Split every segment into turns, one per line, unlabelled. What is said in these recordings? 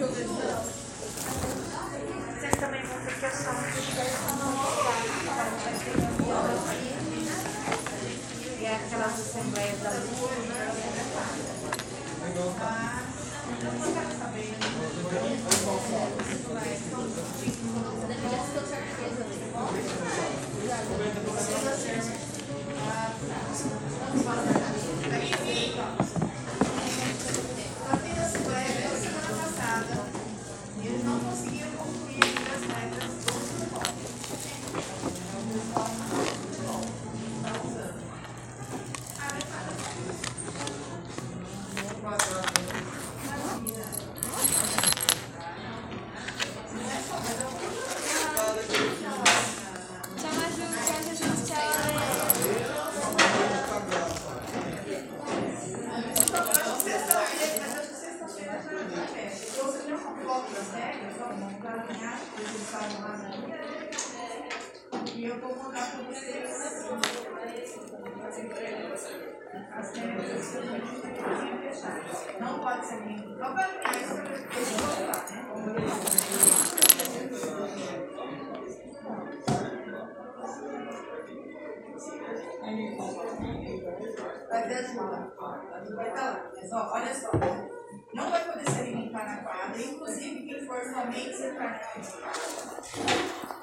Vocês também vão ter que achar um E é aquelas assembleias da lua,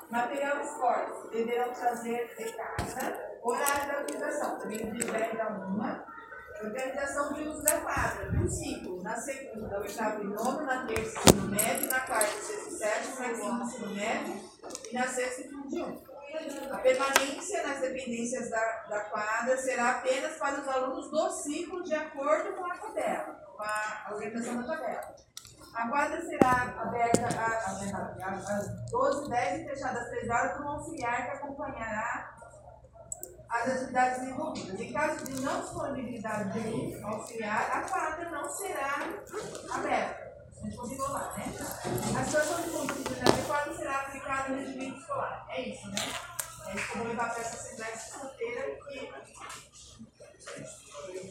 Material esporte deverão trazer de casa. Horário da utilização, também de 10 a 1. Organização de uso da quadra, do ciclo, na segunda, oitavo e nono, na terça, ensino médio, na quarta, sexta e sétima, na quinta, ensino médio, e na sexta, ensino de um. A permanência nas dependências da, da quadra será apenas para os alunos do ciclo, de acordo com a tabela, com a organização da tabela. A quadra será aberta às 12h10 e fechada às 3 horas por um auxiliar que acompanhará as atividades desenvolvidas. Em caso de não disponibilidade de auxiliar, a quadra não será aberta. A gente combinou lá, né? A situação de conduta inadequada será aplicada no regimento escolar. É isso, né? É isso que eu vou levar para essa assembleia sexta-feira que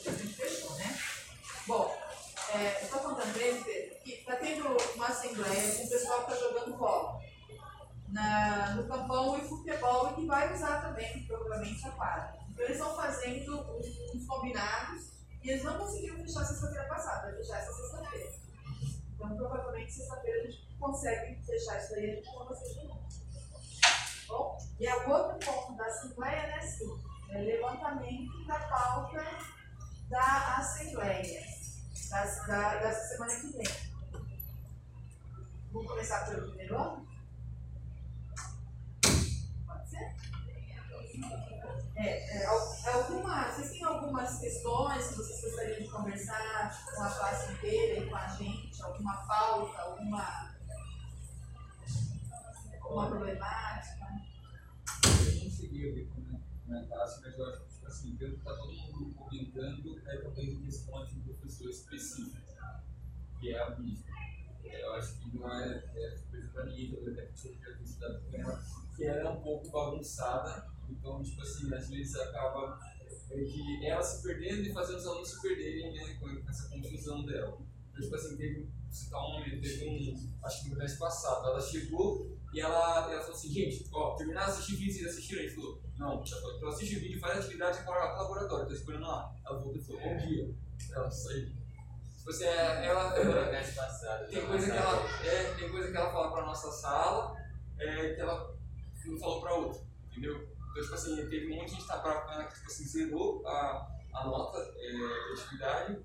a gente fechou, né? Bom, é, estou contando Pedro, que está tendo uma assembleia com o pessoal que está jogando bola na, no campão e futebol e que vai usar também provavelmente a quadra. Então eles estão fazendo uns, combinados e eles não conseguiram fechar sexta-feira passada, vai fechar essa sexta-feira. Então provavelmente sexta-feira a gente consegue fechar isso daí e a gente chama vocês de novo. Bom, e o outro ponto da Assembleia é assim, é levantamento da pauta da Assembleia, das, da, dessa semana que vem. Vamos começar pelo primeiro ano? Pode ser? É, é, al- alguma, vocês têm algumas questões que vocês gostariam de conversar com a classe inteira e com a gente? Alguma pauta, alguma, alguma problemática?
Eu a ver como comentasse, mas eu acho que, tipo assim, pelo que está todo mundo comentando, é talvez em questão de um professor específico, que é a mídia. Eu acho que não é, é coisa para ninguém, talvez até que eu já tenha estudado com ela, que ela é um pouco bagunçada, então, tipo assim, às vezes acaba é, de ela se perdendo e fazendo os alunos se perderem né, com essa confusão dela. Então, tipo assim, teve, citar um momento, teve um, acho que no mês passado, ela chegou e ela, ela falou assim, gente, ó, terminaram de assistir vídeo, vocês assistiram? Ele falou, não, então assiste o vídeo, faz atividade e bora lá pro laboratório, tô esperando lá. Ela voltou e falou, bom dia. Ela saiu. Assim, é, ela, ela,
passado.
tem coisa que ela, é, tem coisa que ela fala pra nossa sala, é, que ela não falou pra outra, entendeu? Então, tipo assim, teve um monte de gente tá pra, que, tipo assim, zerou a, a nota é, de atividade,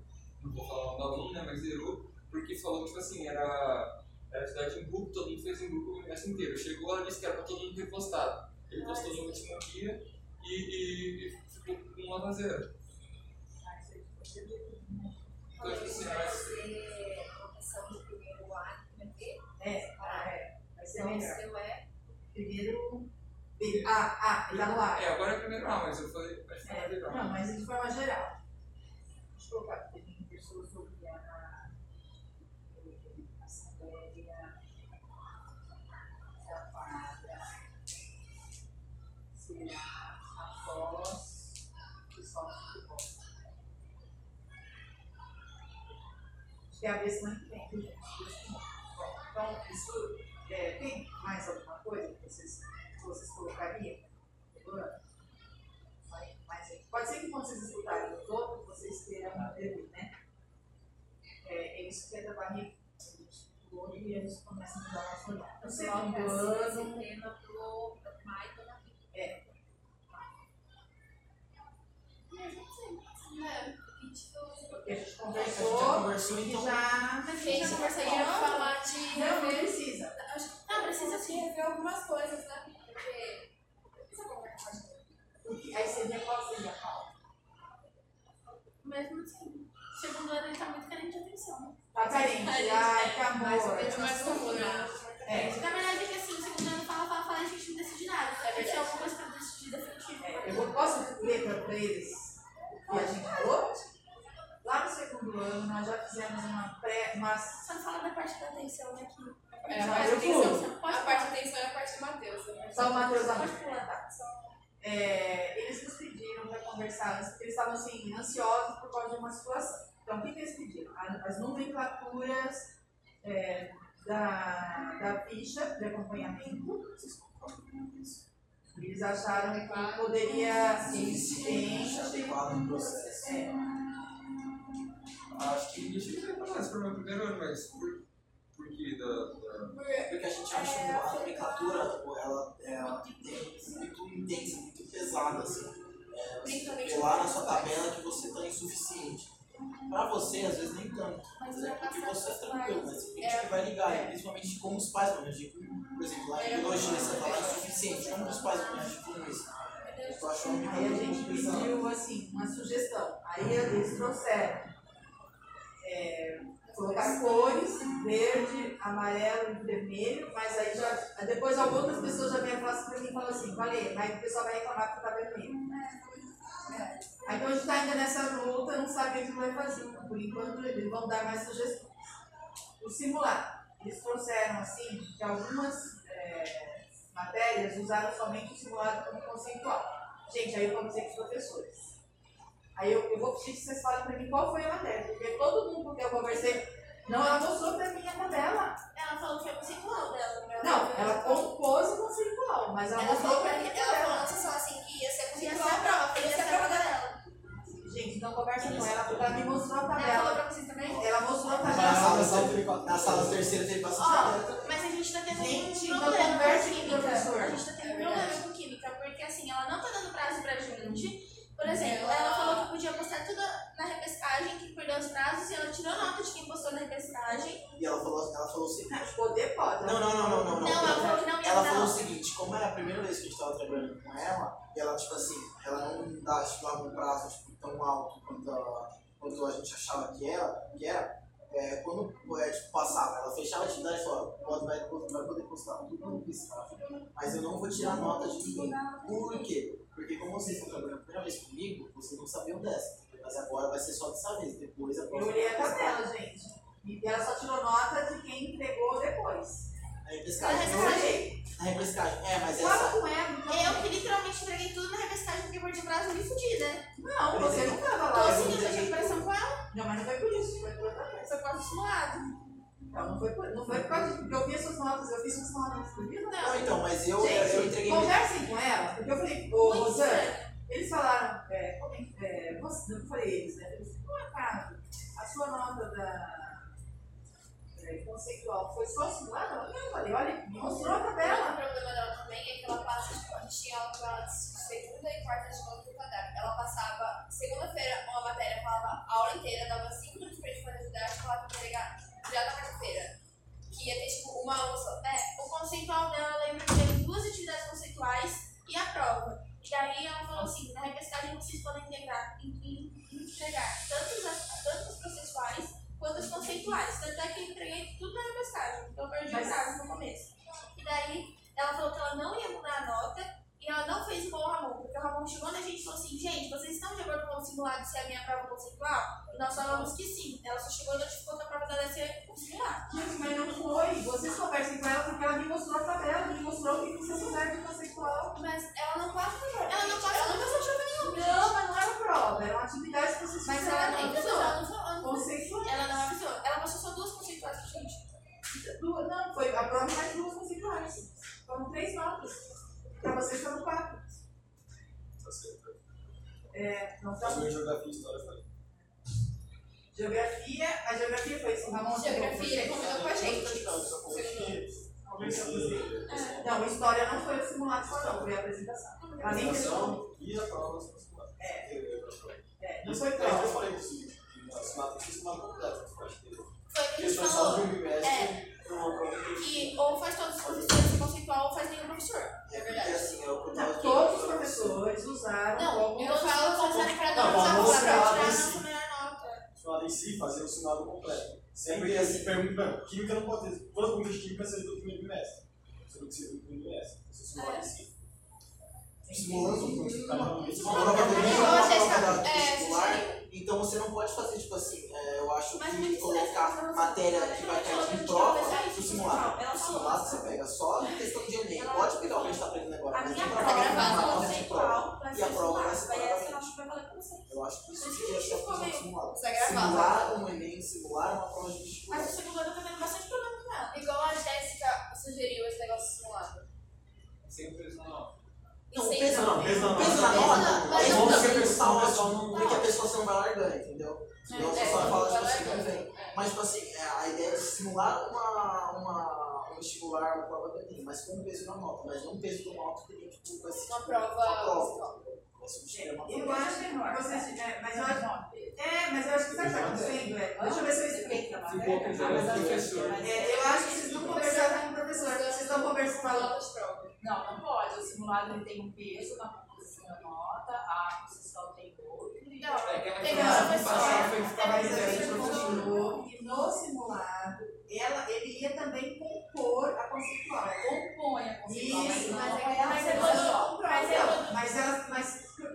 não vou falar o nome do aluno, né, mas zerou, porque falou, tipo assim, era, era atividade em grupo, todo mundo fez em grupo o mês inteiro. Chegou, ela disse que era pra todo mundo ter postado. Ele postou no último dia e, e, e ficou com nota zero.
É, ah, é. Vai ser
Então, o
melhor.
seu é
Primeiro. B. Ah, ah, ele tá no ar.
É, agora é primeiro A, mas eu falei, acho que
É,
legal.
não, mas de forma geral. Deixa eu colocar aqui, tem pessoas sobre a a Assembleia Quadra. Será após o sol do futebol. É a vez semana que vem, gente? Então, isso é, tem mais alguma coisa que vocês, que vocês colocariam? Mas, mas, pode ser que quando vocês escutarem os outros, vocês queiram aderir, né? É, eles querem barriga, o olho e eles começam a mudar nosso olhar. No segundo ano,
tema pro Michael na vida.
porque a gente
A
conversou,
gente já conversou,
e
então.
já.
A gente já conseguiu falar de.
Não, não precisa.
Não, precisa sim rever algumas coisas, né? Porque. Essa conversa mais
Porque aí seria qual seria a pauta?
Mesmo assim, segundo ano ele tá muito carente de atenção. né?
Tá carente, ai, que amor.
Mais ou menos mais comum, né?
É.
Na verdade é que assim, o segundo ano fala, fala, fala, a gente não decide nada. É verdade. alguma coisa pra decidir definitivo.
É, eu vou- posso ler pra eles que a gente falou? Lá no segundo ano, nós já fizemos uma pré, uma
Só não fala da parte da atenção, né? Que
É, parte
eu.
Você
A parte de atenção é a parte de Matheus. né?
Só o Matheus Amor.
pular.
É, eles nos pediram para conversar, porque eles estavam assim, ansiosos por causa de uma situação. Então, o que, que eles pediram? As nomenclaturas é, da, da ficha de acompanhamento. Eles acharam que poderia ser
Suficiente.
É,
Acho que deixa eu falar esse problema primeiro ano, mas por, por que da, da.
Porque a gente acha que a nomenclatura, ela é muito intensa, muito pesada, assim. É, lá na sua tabela que você está insuficiente. Pra você, às vezes, nem tanto.
Mas
é
vai
porque
passar
você é tranquilo, mas tem gente que vai ligar, e principalmente como os pais vão com Por exemplo, lá em biologia, você fala insuficiente, como os pais vão reagir com isso? Eu tô achando que
Aí a gente pediu assim, uma sugestão. Aí eles trouxeram é, colocar cores, verde, amarelo e vermelho, mas aí já. Depois algumas pessoas já vieram falar assim pra mim e falaram assim, falei, aí o pessoal vai reclamar que tá vermelho. Aí então a gente tá ainda nessa luta, não sabe o que vai fazer. Por enquanto eles vão dar mais sugestões. O simulado. Eles trouxeram assim que algumas é, matérias usaram somente o simulado como conceitual. Gente, aí eu conversei com os professores. Aí eu, eu vou pedir que vocês falem pra mim qual foi a matéria, porque todo mundo que eu conversei, não, ela mostrou pra mim a tabela.
Ela falou que é conceitual dela. né?
Não, ela compôs o conceitual, mas ela
Ela
mostrou
falou
pra mim a
ela falou
tabela.
só assim que ia ser
Ia
conceitual
ser a prova,
ia
ia
ser a prova dela.
Gente, então conversa com ela, porque ela me mostrou a
Ela falou
tabela.
pra vocês também?
Ela mostrou a
Na
tabela.
sala, na sala terceira teve bastante
mas a gente tá tendo
Gente,
um
então
problema com química.
professor.
A gente tá tendo um problema com química, porque assim, ela não tá dando prazo pra gente. Por exemplo, ela falou que podia postar tudo na repescagem, que perdeu os prazos, e ela tirou nota de quem postou na repescagem.
E ela falou, ela falou o seguinte.
Não, Poder pode.
Não, não, não, não, não.
Não, ela falou que não ia
Ela falou o seguinte, como era a primeira vez que a gente estava trabalhando com ela, e ela, tipo assim, ela não dá, tipo, um prazo tipo, tão alto quanto a, quanto a gente achava que era, que era é, quando é, tipo, passava, ela fechava a atividade e falava, pode, vai, vai poder postar tudo no estágio, mas eu não vou tirar nota de ninguém. Por quê? Porque como vocês estão trabalhando a primeira vez comigo, vocês não sabiam dessa. Mas agora vai ser só dessa vez, depois a
Eu
próxima.
olhei a tabela, gente. E ela só tirou nota de quem entregou depois.
A repescagem.
Eu.
A repescagem. É, mas essa.
com ela. então.
Eu que literalmente entreguei tudo na repescagem porque perdi prazo e me fudi, né?
Não, você não tava
Tô
lá.
assim, eu tive pressão com ela,
Não, mas não foi por isso, foi por outra coisa.
foi por simulado.
Não, não foi por, não foi por causa disso, porque eu vi as suas notas, eu fiz suas notas. Eu vi
Não, então, mas eu, eu, eu
Gente,
entreguei.
conversem com ela, porque eu falei, ô
estranho.
eles falaram, é, como é, é, você, eu falei eles, né? Eles, por acaso, a sua nota da é, conceitual foi só simulada? Não, eu falei, olha, me mostrou a
O
tabela.
problema dela também é que ela passa, tipo, a gente tinha aula com ela de segunda e quarta de novo no caderno. Ela passava, segunda-feira, uma matéria, falava a aula inteira, dava 5 minutos pra gente fazer falava que ia entregar já na quarta-feira. Que ia ter, tipo, uma aula só.
É, o conceitual dela, eu lembro que teve duas atividades conceituais e a prova. E daí ela falou assim, na repescagem vocês podem integrar, entregar tanto os, tanto os processuais quanto os conceituais. Tanto é que eu entreguei tudo na repescagem, então eu perdi
Mas-
o prazo no começo. E daí ela falou que ela não ia mudar a nota e ela não fez igual o Ramon, porque o Ramon chegou na gente e falou assim, gente, vocês estão de acordo com o simulado se é a minha prova conceitual? E nós falamos que sim. Ela só chegou e notificou que a prova dela ia ser o simulado.
Gente, mas não foi. Vocês conversem com ela porque ela me mostrou a tabela, me mostrou o que vocês fizeram de conceitual.
Mas ela não passa por Ela não passa
Ela
por
não passou prova nenhuma.
Não, mas não era prova, era uma atividade que vocês
Mas ela não avisou. Ela não.
Conceitual.
Ela não avisou. Ela passou só duas conceituais pra gente.
Du- Não, a prova é mais duas conceituais. Foram três notas. Para vocês foram quatro.
Tá certo.
É, não tá
geografia e história foi.
Geografia, a geografia foi isso, Ramon.
Geografia combinou com a gente.
Não, história não foi o simulado só não, foi a apresentação. Ela nem testou.
E a prova são simuladas.
É. É, não foi
Eu
prova.
falei disso, que a simulada tem simulado completo. eu acho que-
Foi o que a gente falou.
pra uma prova que
ou faz todos os professores conceitual ou faz nenhum professor.
É verdade. assim, é eu
Não, todos os professores usaram
Não, eu falo como se para
vamos
usar
mostrar
pra tirar a
esse.
nossa melhor
simulado em si, fazer o simulado completo. Sempre que assim, pergunta, química não pode ter. Todas as perguntas de química ser do primeiro bimestre. Você não precisa do primeiro bimestre. Você simulado em si. Simulando, simulando.
é prova
é,
vestibular, então você não pode fazer, tipo assim, é, eu acho
Mas
que colocar matéria que vai cair
a
prova no simulado.
Ela
No simulado você pega só questão de Enem, pode pegar o que a gente tá aprendendo agora,
A minha prova é gravada
de E a prova vai ser
Acho que vai valer pra você.
Eu acho que isso devia ser simulado.
Isso é gravado.
Simular um Enem, simular uma prova de vestibular.
Mas o segundo ano tá tendo bastante problema com ela.
Igual a Jéssica sugeriu esse negócio simulado.
Sem peso na nota.
Não, peso
Não, peso na
Peso na
nota.
é
não
bom
tá
que a
bem.
pessoa tá
Não,
ótimo, porque a pessoa você não vai largando, entendeu? Senão você só fala, tipo assim, não vem. Mas, tipo assim, é, a ideia de simular uma, um vestibular, uma prova Enem, mas com peso na nota, mas não peso do nota que tipo, vai ser
Uma
tipo,
prova.
uma prova. Vai substituir uma
Eu
prova.
acho que vocês. É, mas eu acho. É, mas eu acho que sabe o que está acontecendo? É, deixa eu ver se eu explico.
Ficou com o professor.
É, eu acho que vocês não conversaram com o professor, vocês estão conversando falando.
Nota de prova.
Não, não pode. O simulado ele tem um peso na composição da nota, a posição tem e-
Não,
É que
Tem
mostrou que no simulado ela, ele ia também compor a conceitual.
Compõe a conceitual, mas
Isso,
não
mas é-
é
mas é todo- mas é
Não, mas ela. Mas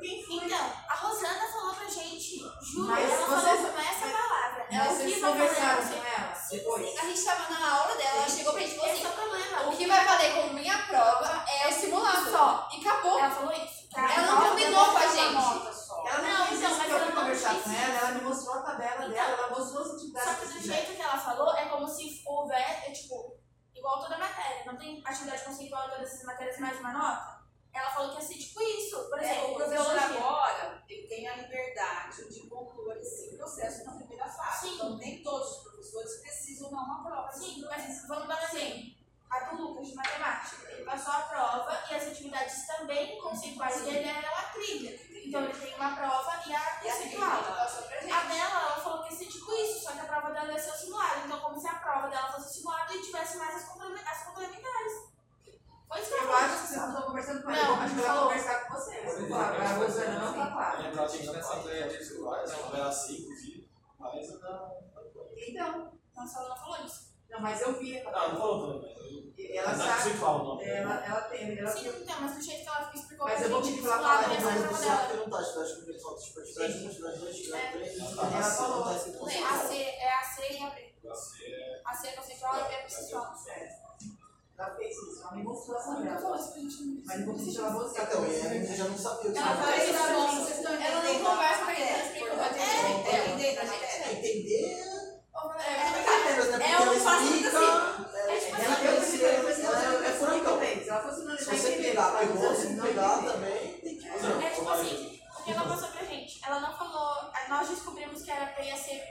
quem foi?
Então, a Rosana falou pra gente, juro,
Mas
ela
vocês-
falou com essa palavra. Ela
vocês conversaram com ela depois?
A gente tava na aula dela, ela chegou pra gente e falou
é
assim:
o problema.
o que vai valer como minha prova é o simulado.
Só.
E acabou.
Ela falou isso.
Ela não combinou com a gente.
Só.
Ela não,
Não, então, mas
eu fui conversar com ela, ela me mostrou a tabela
Então,
dela, ela mostrou as
Só
atividades
que do
que fizeram.
jeito que ela falou, é como se houver, é, tipo, igual toda matéria. Não tem atividade conceitual em todas essas matérias mais uma nota? Ela falou que ia ser tipo isso. Por
É,
exemplo,
o professor
biologia.
agora ele tem a liberdade de concluir esse processo na primeira fase.
Sim.
Então, nem todos os professores precisam dar uma prova.
Sim, mas vamos dar um exemplo. A do Lucas, de matemática. Ele passou a prova e as atividades também conceituais dele eram a trilha. Então ele tem uma prova e a
E a
conceitual.
trilha, passou pra gente.
A dela, ela falou que ia ser tipo isso, só que a prova dela ia ser o simulado. Então, como se a prova dela fosse o simulado e tivesse mais as complemen- as complementares. Foi isso que ela
Eu
falou.
acho que vocês não estão conversando com
Não,
ela, eu acho que ela
falou.
conversar com vocês. A Rosana não tá clara.
Lembrar que a gente nessa ideia de vestibulares, ela era assim, inclusive, mas a da.
Então,
Nossa, ela não falou isso.
não, mas eu vi a
Ah, não falou também, eu.
Ela
é
sabe,
não.
ela, ela tem, ela
Sim,
tem.
então, mas do jeito que ela explicou
Mas eu vou pedir pra ela falar
a
Mas
prova
você
dela.
vai perguntar, atividade com pessoal, tipo, atividade com atividade dois, atividade três,
Ela
atividade
falou.
cinco, não tá escrito
É
conceitual.
a C, é a C e a B.
Você é.
A C é conceitual e é conceitual.
Ela fez isso, ela me mostrou a
Ela nunca
tabela.
falou isso pra gente.
Mas vou pedir pra você.
Então, e a gente já não sabia o que
Ela isso,
Ela não
vocês estão
Ela não
entendendo
conversa com a gente, ela
é, entender.
É, entender.
É, É
ela
um. É
é,
tipo
Ela
Eu eu disse,
ela é- é.
Se ela fosse no
Se você pegar, pegou, se não pegar também, tem que
Não,
É tipo assim, o que ela passou pra gente? Ela não falou, nós descobrimos que era pra ia ser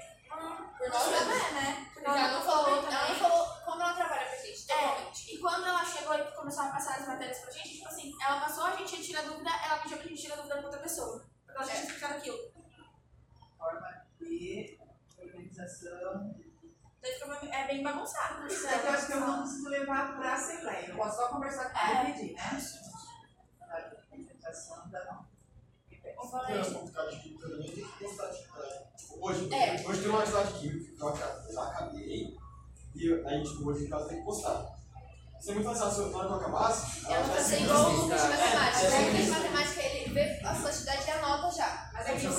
por,
nós mesmos.
é, né? Porque
Ela não falou, ela não
também.
falou como ela trabalha pra gente,
É, e quando ela chegou e começou a passar as matérias pra gente, tipo assim, ela passou, a gente ia tirar dúvida, ela pediu pra gente tirar dúvida com outra pessoa. Porque ela já tinha explicado aquilo.
Forma de organização.
Bem- é bem bagunçado. né?
Eu acho que eu não preciso levar para a Assembleia. Eu posso só conversar com ela e pedir, né? Organização da não.
Eu falei,
Não, cara de também tem que gostar de. Tipo, hoje,
É.
hoje tem uma atividade de química que eu já acabei. E aí, tipo, hoje em casa tem que postar. Isso é muito fácil. Na hora que eu acabasse,
Ela
já
vai ser
se
igual o Lucas de matemática.
É,
O Lucas de matemática, ele vê a sua atividade e anota já.
Mas
É
é
você não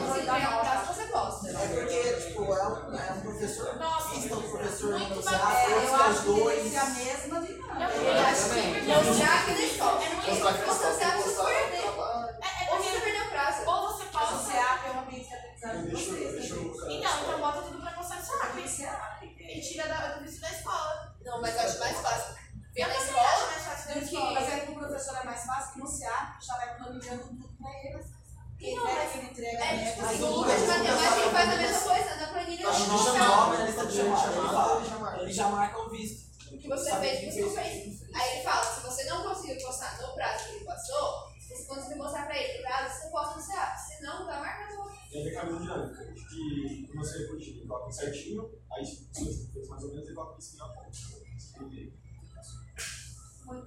não
um
nota.
prazo, você posta.
É porque, tipo, é um, é um professor
Nossa,
um professor
muito
não
bacana.
É, eu acho
dois.
ser a mesma dinâmica.
Eu
Eu acho que eu já que deixou.
é muito
que
Você policial
e
tira
da,
do
vício
da escola.
Não,
mas
eu acho mais fácil.
Vem na
escola, acho
mais
fácil do. Escola, mas é que o
professor é
mais
fácil que
denunciar,
já vai planejando tudo pra ele.
Quem
não,
mas...
Ele entrega, é, né? tipo assim, é
tipo assim é faz a
tipo mesma
assim.
coisa dá planilha de chamar. Ele chama,
ele
ele já marca o visto.
O que você fez, você fez. Aí ele fala, se você não conseguiu postar no prazo que ele passou, se você conseguiu mostrar pra ele prazo, você no CA. Se não, vai marcar no
E aí vem a dinâmica de que quando você corrigir, ele coloca certinho, aí fez mais ou menos, ele coloca isso uma ponta.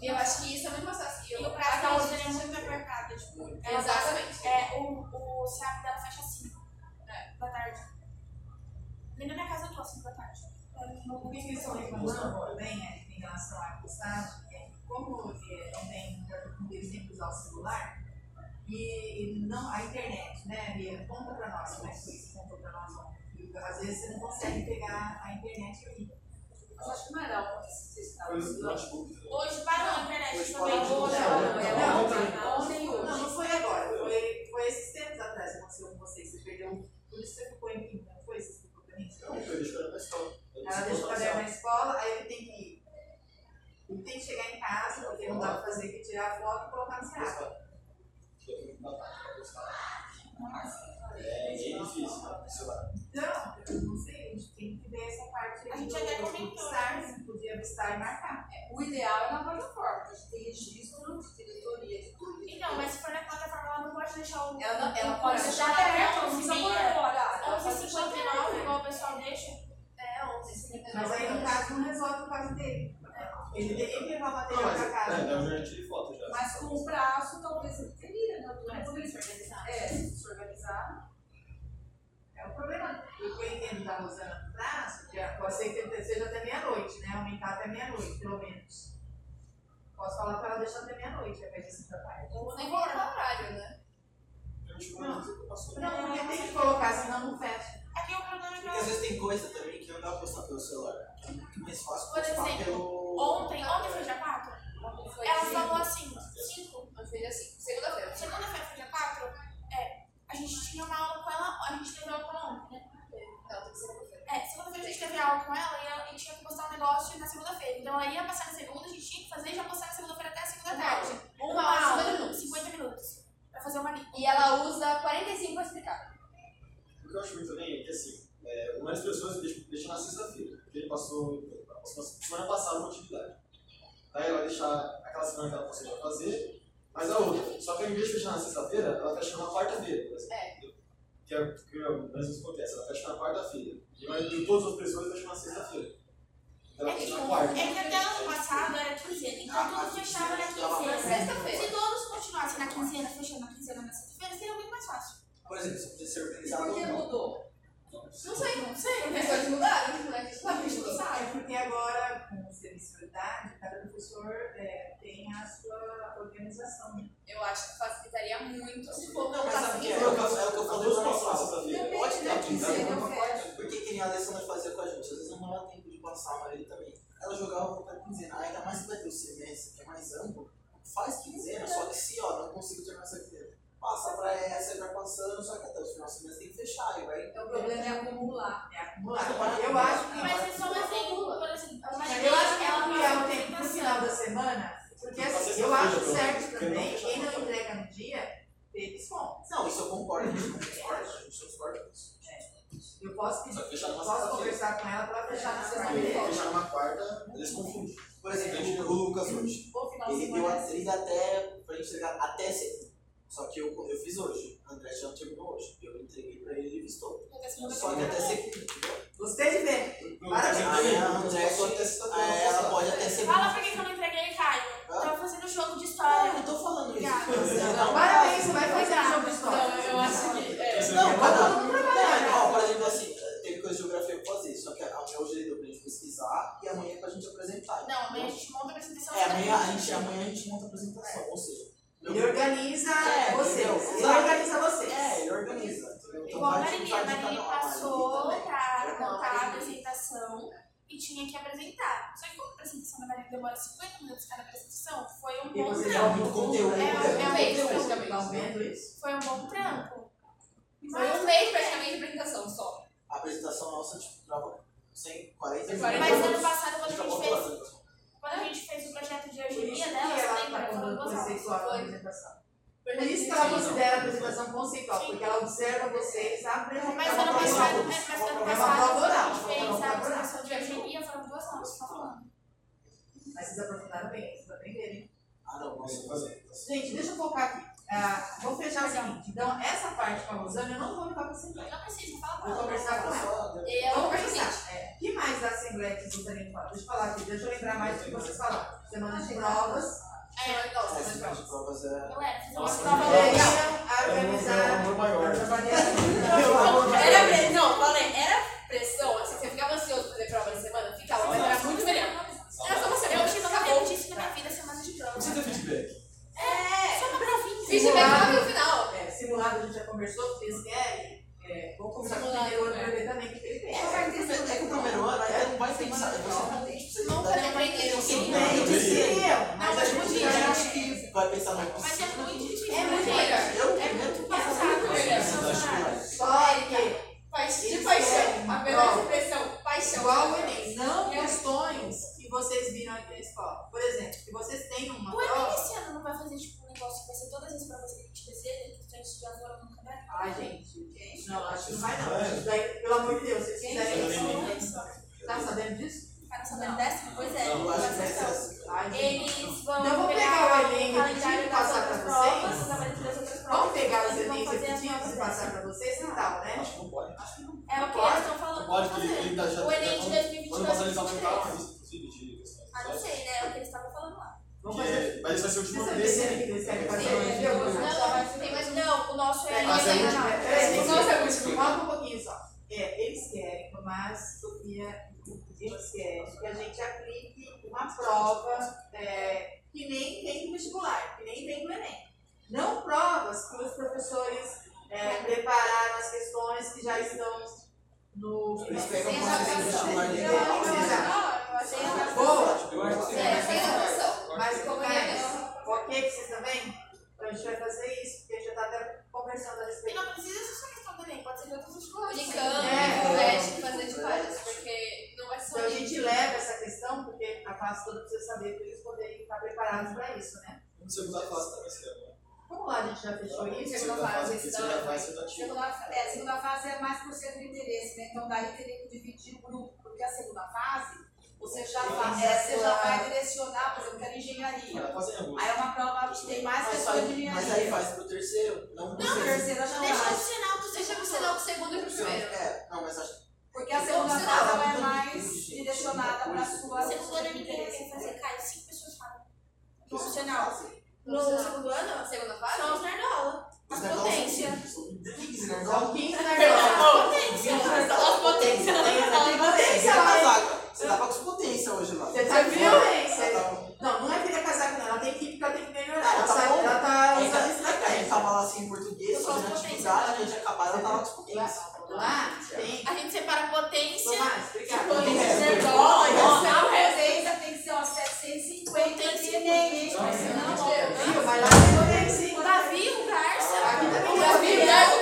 E eu acho que isso é muito mais fácil.
E o prazo da outra é muito apertado. Tipo,
Exatamente.
É, o, o SEAP dela fecha às 5 da tarde. Nem na minha casa eu tô 5 da tarde.
O que eles estão reclamando também é, em relação à postagem, que celular, e, e não, a internet, né, Bia, conta pra nós como é que foi isso, conta pra nós ontem. E, Às vezes você não consegue pegar a internet aqui.
Mas acho que não era ontem, vocês estavam
do
estudando.
notebook.
Hoje parou a internet
Hoje
também. Hoje,
Não,
não,
não,
é
não,
ontem.
não. Ontem hoje.
Não, não foi agora, foi, foi esses tempos atrás que aconteceu com vocês, você perdeu, por isso você ficou em mim, não foi? Você ficou pra mim?
Não, eu deixo ela na escola.
Ela deixa o caderno na escola, aí ele tem que ir. Tem que chegar em casa, porque não dá pra fazer que tirar a foto e colocar no celular.
É bem difícil, né?
Então, eu não sei, a gente tem que ver essa parte
A gente até comentou, né?
se podia vistar e marcar.
O ideal é na plataforma, a gente tem registro de diretoria de tudo.
Então, mas se for na plataforma, ela não pode deixar o.
Ela, não, ela
o
pode deixar
até
aberto, não
11
precisa pode deixar
11h59,
aberto.
igual o pessoal deixa.
É, 11,
Mas aí, no caso, não resolve o caso dele. Ele teria que levar o
Não,
material
mas
pra
é,
casa.
daí eu já tirei foto já.
Mas com o prazo, talvez ele teria, né? Tudo
Mas
poderia
se organizar.
É, se organizar.
É o problema. O que eu entendo da Rosana no prazo, que é- pode ser que ele seja até meia-noite, né? Aumentar até meia-noite, pelo menos. Posso falar para ela deixar até meia-noite, ao invés de 5 da tarde.
Ou nem colocar horário, né?
Eu uma passou.
Não, porque tem que colocar, senão não fecha.
Aqui o problema é
Porque às vezes tem coisa também que não dá pra postar pelo celular. que É muito mais fácil
Por
postar
exemplo,
pelo.
Ontem, ontem foi dia 4?
Ontem foi
Ela falou assim, 5.
Ontem foi dia 5. Segunda-feira.
Segunda-feira foi dia 4? É. A gente tinha uma aula com ela, a gente teve aula com ela ontem, né?
Não, tem que ser segunda-feira.
É, segunda-feira a gente teve aula com ela e ela e tinha que postar um negócio na segunda-feira. Então ela ia passar na segunda, a gente tinha que fazer e já postar na segunda-feira até a segunda
Uma
tarde.
aula. Uma hora, 50 minutos.
50 minutos. Pra fazer uma li-
E ela usa 45 pra explicar.
O que eu acho muito também é que, assim, é, uma das pessoas deixa, deixa na sexta-feira, porque ele passou, passou semana passada uma atividade. Daí ela deixa aquela semana que ela conseguiu fazer, mas a outra. Só que ao invés de fechar na sexta-feira, ela fecha na quarta-feira, por exemplo.
É.
Que é o que às vezes acontece, ela fecha na quarta-feira. E mas de todas as pessoas fecham na sexta-feira. Então
É
fecha
tipo,
na quarta.
é que até ano passado era quinzena, então tudo fechava na quinzena.
Sexta-feira.
Se todos continuassem na quinzena, fechando na quinzena na sexta-feira, seria muito mais fácil.
Por exemplo, isso podia ser
E
organizado
por que mudou?
Não sei, não sei. Professores mudaram, não é que isso
A gente
mudou.
sabe, é porque agora, com o serviço de idade, cada professor é, tem a sua organização. né?
Eu acho que facilitaria muito se for
Não, mas sabe o que é? É o que eu- é que falei
Todos
no
passam na
passado.
sexta-feira.
Pode ter a quinzena,
Quinzena,
não
fecha.
pode. Porque que nem a Alessandra fazia com a gente, às vezes não dava tempo de passar a Marília também. Ela jogava pra quinzena, ainda mais que vai ter o semestre, que é mais amplo, faz quinzena, só que se ó, não consigo terminar essa quinzena, passa pra essa vai passando, só que até o final do semestre tem que fechar, e vai.
Então o problema é acumular.
É acumulado. Eu acho que.
Mas é só um por exemplo. Mas
Eu acho que
ela
ampliar o tempo no final da semana, porque assim, eu acho certo também, quem não
na
entrega no dia, ter desconto.
Não, isso eu concordo, não concorda, a gente não concorda com isso.
Eu posso pedir, posso conversar com ela para fechar na
Porque
sexta-feira.
fechar numa quarta, eles confundem.
Por exemplo, o Lucas hoje, ele deu a trilha até, pra gente entregar até segunda. Só que eu, eu fiz hoje, o André já terminou hoje, eu entreguei pra ele e ele vistou.
Até segunda
Só que até segunda, entendeu?
Gostei de ver.
Não
Para
quer dizer
de-
que
Aí a
eu
André, ela pode até segunda.
Fala por que que eu não entreguei, Caio. Tava fazendo jogo de
Não,
história.
eu não tô falando isso. Não,
Parabéns, você vai fazer jogo de história.
Então, eu acho que. É,
Não,
É,
cada um Não,
trabalha.
ó, por exemplo, assim, teve coisa de geografia pra fazer, só que hoje ele deu pra gente pesquisar e amanhã é pra gente apresentar.
Não, amanhã a gente monta a apresentação.
É, amanhã a gente, amanhã a gente monta a apresentação, ou seja,
Ele organiza
É,
vocês.
entendeu?
Ele organiza vocês.
é, ele organiza.
Igual a Marília, a Marília passou
É,
montar a apresentação e tinha que apresentar. Só que como a apresentação da Marília demora 50 minutos cada apresentação, foi um
E
bom
você
dá
trampo.
muito conteúdo,
É,
né?
é,
Um mês,
é,
praticamente.
Isso?
foi um bom trampo.
Foi um mês praticamente de apresentação só.
A apresentação nossa, tipo, trava 140
Mas
Mas
minutos.
ano passado, quando a gente fez. Quando a gente fez o projeto de
Por isso
eugenia
que
dela, você
ela
lembra?
está
aulas.
conceitual a apresentação. Por isso que ela considera a apresentação conceitual, porque ela observa vocês apresentando.
Mas ano passado,
oral.
mas ano passado, a gente fez a apresentação de engenharia, foram duas só falando.
Mas vocês aprofundaram bem, vocês aprenderam.
Ah, não,
Mas
nossa.
fazer.
Gente, deixa eu focar aqui. Ah, vou fechar o seguinte. Então, essa parte com a Rosana eu não vou levar para a Assembleia.
Não precisa, fala com
Vou
ela.
conversar com ela. Vamos
vou
conversar. É, o que mais da Assembleia que vocês gostariam de falar? Deixa eu falar aqui, deixa eu lembrar mais do que vocês falaram. Semana de provas.
É,
Semana
Essa
de provas.
de provas é.
galera, fiz uma
Nossa,
prova
legal.
legal.
Deveriam organizar.
Amor maior.
trabalhar-
Era. Não, falei, era
conversou, vocês querem. É, vou conversar com o primeiro ano
é.
ver também o que ele tem.
É que o primeiro ano ainda não vai pensar, você não tem tipo,
Não, vai ter, eu
Sim,
queria.
tem, deveriam.
Não,
Mas a gente
podia.
acha que vai pensar mais
Mas é muito difícil.
É muito
né?
melhor.
Eu,
É muito né?
eu acho que
Só que,
De paixão.
querem
A
uma
melhor
prova.
expressão, paixão.
igual o Enem, não questões que vocês viram aqui na escola. Por exemplo, se vocês têm uma
O Enem esse ano não vai fazer tipo que vai ser todas as provas que a gente deseja, que a gente já foram no campeonato.
Ai, gente, não, acho que não vai não. Isso daí, pelo amor de Deus, vocês quiserem isso. Tá sabendo disso?
Ficaram sabendo dessa? Pois é.
eu acho que assim.
Ai, gente.
Eles vão
Então, vamos
pegar,
pegar o
o
Enem
calendário
repetido e
das
passar pra
provas,
vocês? Vamos pegar os
eles vão
Enem
fazer as
repetidos e
provas
passar pra vocês e tal, né?
Acho que não pode.
É o que eles estão falando.
Não pode,
que
ele
fazer.
tá já.
O Enem de
Quando
2022
passar eles aumentaram a
2023.
lista, inclusive, de questões.
Ah, não sei, né? É o que eles estavam falando lá.
Vamos fazer.
Mas esse vai ser o último desse.
Não, tem mais.
Não, o nosso é.
Ah,
é- é-
Peraí,
O nosso é o último.
Volta um pouquinho só. É, eles querem, Tomás, Sofia, eles querem que a gente aplique uma prova é, que nem tem no vestibular, que nem tem no Enem. Não provas que os professores é, prepararam as questões que já estão no.
Eles pegam uma
adaptação.
vestibular de
Eu
Exato.
achei a
Boa!
Eu acho que
É, sem adaptação.
Mas
Como
como
é
é
isso?
Vocês também? Então a gente vai fazer isso, porque a gente já está até conversando a
E
respeito.
não precisa ser só questão do Enem, pode ser de outras coisas.
Unicamp,
É.
FUVEST, fazer de várias, porque não vai ser só
Então a gente leva essa questão, porque a classe toda precisa saber para eles poderem estar preparados para isso, né?
No segunda fase também.
Vamos lá, a gente já fechou isso.
Segunda fase,
segunda fase tentativa.
Segunda, é, a segunda fase é mais por ser do interesse, né? Então daí teria que dividir o grupo, porque a segunda fase você já, vai, é, você já vai direcionar, por exemplo, que era engenharia.
Em agosto.
Aí é uma prova que tem mais pessoas de engenharia.
mas aí faz pro terceiro, não pro
Não, terceira já
Deixa
não
o sinal do
Deixa
segundo
você dar o segundo e pro primeiro.
É, não, mas acho
Porque a segunda
Não,
fase ela é mais direcionada para a sua
No segundo ano ninguém
interesse.
fazer, cai cinco pessoas falam.
que
Profissional.
No segundo ano, segunda fase?
São os nerdola. As.
Kings, né?
São 15 nerdolas.
As potências.
Tem potência
Você tava com as potências hoje lá.
Você tá violência.
Você tava-
Não, não é querer casar com ela, ela tem que porque ela tem que melhorar.
Ela
Ela,
tá bom.
ela tá usando
tá-
isso na
A gente tava lá assim em português,
potência,
atividade,
né?
a gente acabar, ela tava com as potências.
Lá tem.
A gente separa potência.
Tomás, obrigada.
Potência.
e
Ó,
assim.
a potência tem que ser umas 750 de senão...
Viu? Mas lá potência.
O Davi, o Garça. O Davi, o
potência.
Garça,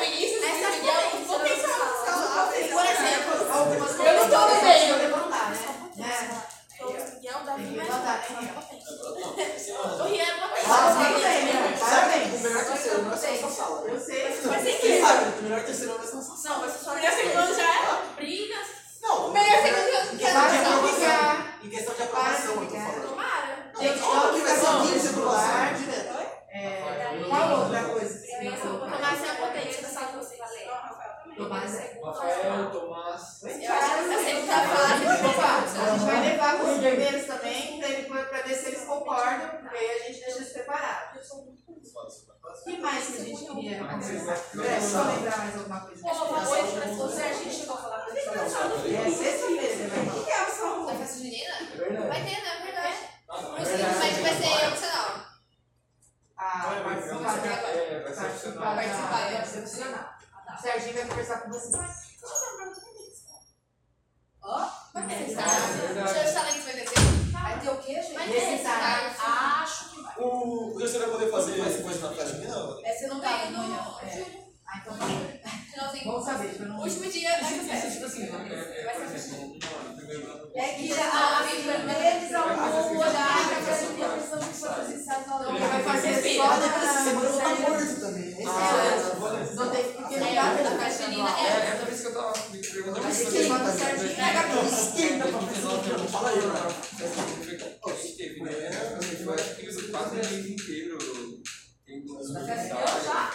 aí,
mano.
A gente teve, né? Eu acho que isso quase o mês inteiro. Tem duas
Já
mensagens.
recebeu já?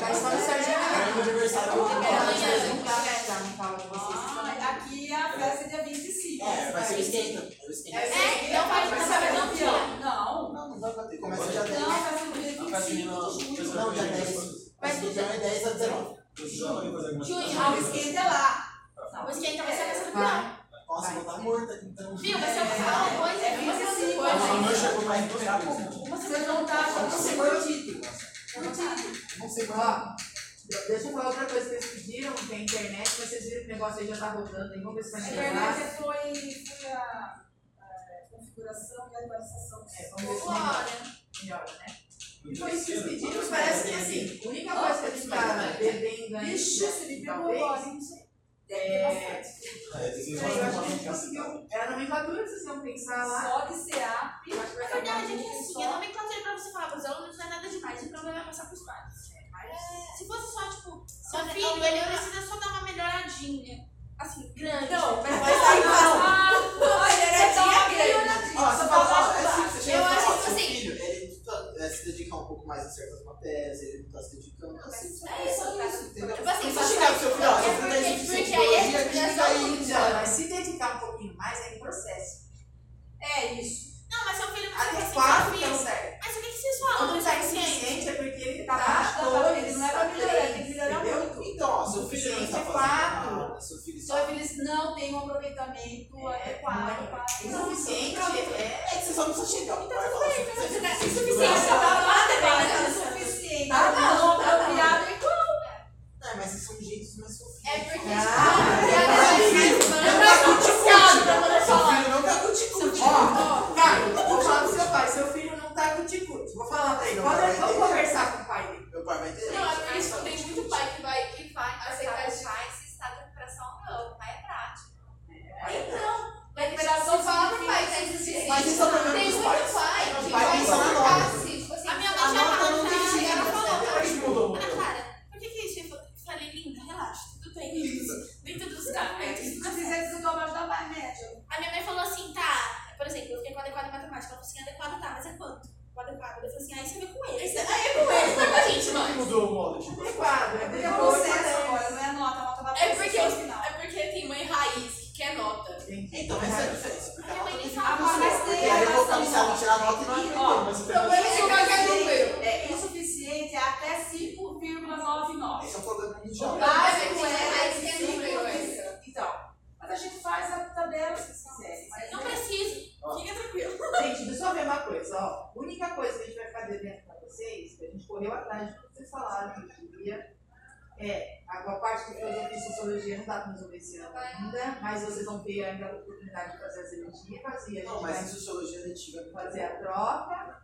Vai só no Serginho
É meu aniversário. eu vou
É,
falar.
amanhã, não tá, né? Já não fala de vocês.
Ah, aqui a festa é dia 25.
É, vai ser o esquenta. O esquenta.
É, não vai
Vai
saber
ser
não tinha.
Não,
Não, não vai bater. Começa dia 10.
não, vai ser dia 25 de junho.
Não, dia 10. Mas o dia é 10 a 19.
Precisava fazer alguma
Junho.
Ah, o esquenta é lá.
O esquenta vai ser a festa do peão.
Nossa, vou estar morta aqui então.
Viu? Vai ser uma festa depois,
É
é uma festa
25,
depois.
A mãe
gente.
Chegou mais do
Você não tá achando que você foi o título.
Não sei qual.
deixa eu falar outra coisa que eles pediram, que é a internet, mas vocês viram que o negócio aí já tá rodando aí, vamos ver se vai
A
chegar.
internet foi, foi a, a configuração e a atualização.
É, vamos ver se melhora, melhora, né? E foi isso que eles pediram, parece que assim, a única coisa que a gente tá devendo ainda,
Ixi, pegou
talvez,
agora, hein? Não sei.
É...
É,
eu acho que a gente conseguiu, era a nomenclatura que vocês iam pensar lá.
Só de CA.
Eu acho que vai
A
dar
verdade é que assim, a nomenclatura pra você falar pros alunos não é nada demais, o problema é passar pros pais. Se fosse só, tipo, seu filho, ele precisa só dar uma melhoradinha. Assim, grande.
Não, mas
Mas
vai sair
não.
Ó, é assim, você chega
Eu acho que assim-
filho, ele tá, é, se dedicar um pouco mais a certas matérias, ele não tá se dedicando assim.
É isso,
só isso, entendeu?
Tipo assim,
Não
só
precisa chegar pro seu filho, ó,
É
tá
porque-
em
porque
psicologia,
aí a gente
dedica
já
aí,
Já, mas se dedicar um pouquinho mais é em processo.
É isso.
Não, mas seu filho precisa
Até
assim,
quatro que
seu
é o
filho.
certo.
Mas o que, que vocês
Quando
falam?
ele
Não
tá
é suficiente.
insuficiente é porque ele tá mais
tá, ele não é pra melhorar, tem que melhorar muito.
Então, ó, seu filho não
Suficiente
tá
é
fazendo
quatro.
nada, seu filho
Só que eles não têm um aproveitamento
É,
adequado para.
Insuficiente é.
É que você só não precisa chegar pro pai e falar assim, você é
Insuficiente tá lá, mas insuficiente.
Tá
Não
bom, tá
apropriado é igual.
É, mas esses são jeitos mais fofinhos.
É porque, tipo,
Ah,
piada
Seu
mais
filho
mais-
não tá cuticute.
pra poder
Seu
falar.
filho não tá cuticute.
Ó, cara, vou falar pro seu pai, seu filho não tá cuticute. Vou falar pra ele, pode, vamos conversar com o pai dele.
Meu pai vai entender.
Não, é porque isso tem muito pai que vai que vai aceitar demais se está de recuperação não. O pai é prático.
Então,
Vai recuperação fala pro pai que é
Mas
insuficiente.
isso é o problema
Tem
dos
muito
pais.
pai
Os
que
pais
vai
pensam na
colocar
nota.
assim, tipo assim,
A minha
A
mãe já
nota
falou
não
pra
tem
ela,
sentido,
ela falou
né?
pra
Acho que mudou
Ana
muito.
Clara, por que que isso? Eu falei, linda, relaxa, tudo bem. Dentro dos caminhos.
se não fizer isso, eu vou ajudar mais média.
A minha mãe falou assim, tá, por exemplo, eu fiquei com adequado em matemática. Ela falou assim, adequado tá, mas é quanto? O adequado. Eu falei assim, aí você vê com ele. Aí é com ele, não é com a gente,
Por que
mãe.
mudou o modo? Tipo,
Adequado, é
Porque é
depois,
processo
né?
agora, não é nota, a nota vai
É
pro
porque,
processo final.
é porque tem mãe raiz que quer nota.
Então, essa é a diferença. Porque a
Minha
nota
mãe nem
tem
fala.
Ah, mas
Porque
tem
aí eu vou
relação.
pensar, vou tirar nota e não é
Ó,
mas você
O
tem
problema é que ela quer número.
É insuficiente é até 5,99.
Esse é um problema mundial.
Básico
Mas
é
tem que ter número, é.
5,99. Então, mas a gente faz a tabela se vocês quiserem. Mas
Não
é-
preciso. Fica tranquilo.
Gente, deixa eu ver uma coisa, ó. A única coisa que a gente vai ficar devendo pra vocês, que a gente correu atrás de tudo que vocês falaram que queria, é a a parte de filosofia e sociologia não dá pra resolver esse ano ainda, mas vocês vão ter ainda a oportunidade de fazer as eletivas e a gente
Não, mas
vai
em sociologia letiva é
fazer a troca.